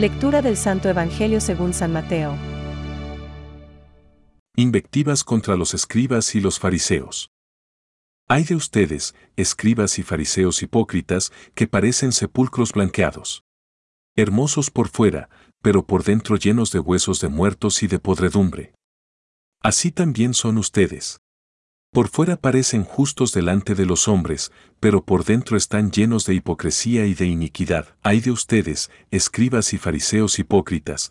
Lectura del Santo Evangelio según San Mateo. Invectivas contra los escribas y los fariseos. Hay de ustedes, escribas y fariseos hipócritas, que parecen sepulcros blanqueados. Hermosos por fuera, pero por dentro llenos de huesos de muertos y de podredumbre. Así también son ustedes. Por fuera parecen justos delante de los hombres, pero por dentro están llenos de hipocresía y de iniquidad. Hay de ustedes, escribas y fariseos hipócritas,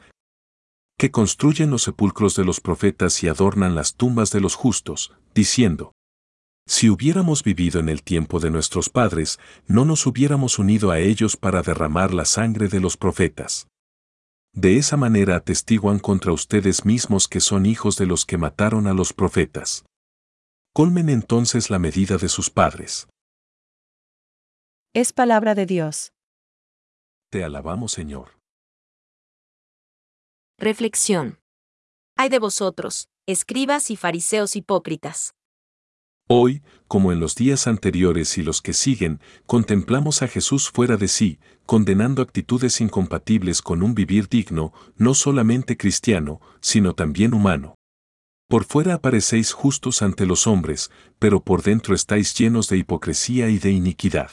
que construyen los sepulcros de los profetas y adornan las tumbas de los justos, diciendo, si hubiéramos vivido en el tiempo de nuestros padres, no nos hubiéramos unido a ellos para derramar la sangre de los profetas. De esa manera atestiguan contra ustedes mismos que son hijos de los que mataron a los profetas. Colmen entonces la medida de sus padres. Es palabra de Dios. Te alabamos, Señor. Reflexión. Hay de vosotros, escribas y fariseos hipócritas. Hoy, como en los días anteriores y los que siguen, contemplamos a Jesús fuera de sí, condenando actitudes incompatibles con un vivir digno, no solamente cristiano, sino también humano. Por fuera aparecéis justos ante los hombres, pero por dentro estáis llenos de hipocresía y de iniquidad.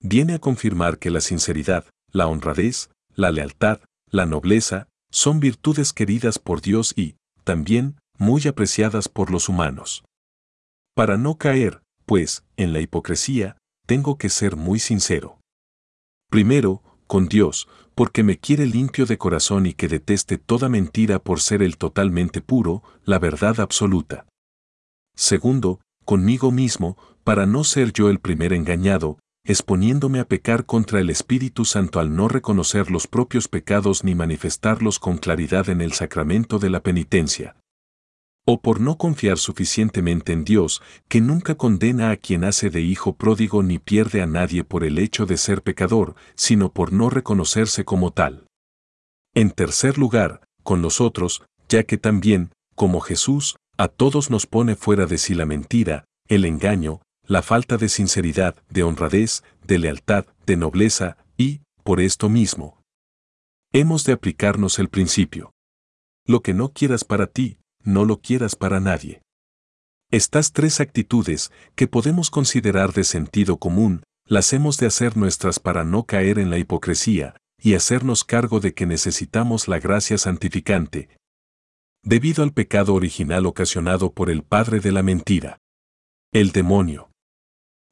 Viene a confirmar que la sinceridad, la honradez, la lealtad, la nobleza, son virtudes queridas por Dios y, también, muy apreciadas por los humanos. Para no caer, pues, en la hipocresía, tengo que ser muy sincero. Primero, con Dios, porque me quiere limpio de corazón y que deteste toda mentira por ser el totalmente puro, la verdad absoluta. Segundo, conmigo mismo, para no ser yo el primer engañado, exponiéndome a pecar contra el Espíritu Santo al no reconocer los propios pecados ni manifestarlos con claridad en el sacramento de la penitencia o por no confiar suficientemente en Dios, que nunca condena a quien hace de hijo pródigo ni pierde a nadie por el hecho de ser pecador, sino por no reconocerse como tal. En tercer lugar, con los otros, ya que también, como Jesús, a todos nos pone fuera de sí la mentira, el engaño, la falta de sinceridad, de honradez, de lealtad, de nobleza, y, por esto mismo, hemos de aplicarnos el principio. Lo que no quieras para ti, no lo quieras para nadie. Estas tres actitudes, que podemos considerar de sentido común, las hemos de hacer nuestras para no caer en la hipocresía, y hacernos cargo de que necesitamos la gracia santificante, debido al pecado original ocasionado por el padre de la mentira, el demonio.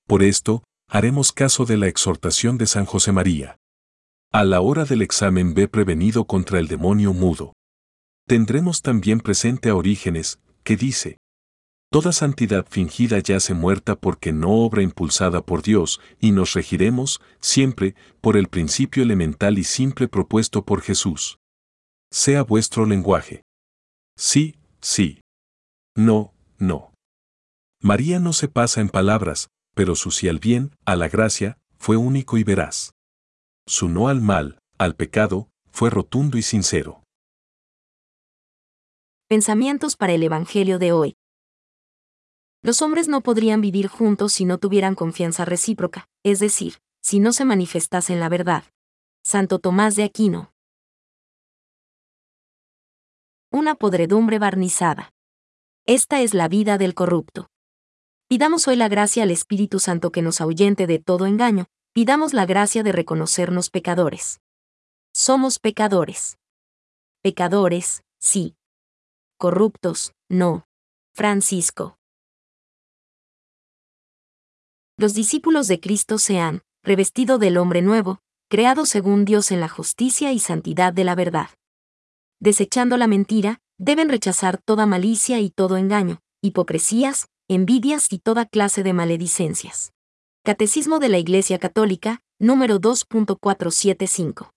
Por esto, haremos caso de la exhortación de San José María. A la hora del examen ve prevenido contra el demonio mudo tendremos también presente a Orígenes, que dice, Toda santidad fingida yace muerta porque no obra impulsada por Dios, y nos regiremos, siempre, por el principio elemental y simple propuesto por Jesús. Sea vuestro lenguaje. Sí, sí. No, no. María no se pasa en palabras, pero su sí al bien, a la gracia, fue único y veraz. Su no al mal, al pecado, fue rotundo y sincero. Pensamientos para el Evangelio de hoy. Los hombres no podrían vivir juntos si no tuvieran confianza recíproca, es decir, si no se manifestasen la verdad. Santo Tomás de Aquino. Una podredumbre barnizada. Esta es la vida del corrupto. Pidamos hoy la gracia al Espíritu Santo que nos ahuyente de todo engaño, pidamos la gracia de reconocernos pecadores. Somos pecadores. Pecadores, sí, corruptos, no. Francisco. Los discípulos de Cristo se han, revestido del hombre nuevo, creado según Dios en la justicia y santidad de la verdad. Desechando la mentira, deben rechazar toda malicia y todo engaño, hipocresías, envidias y toda clase de maledicencias. Catecismo de la Iglesia Católica, número 2.475.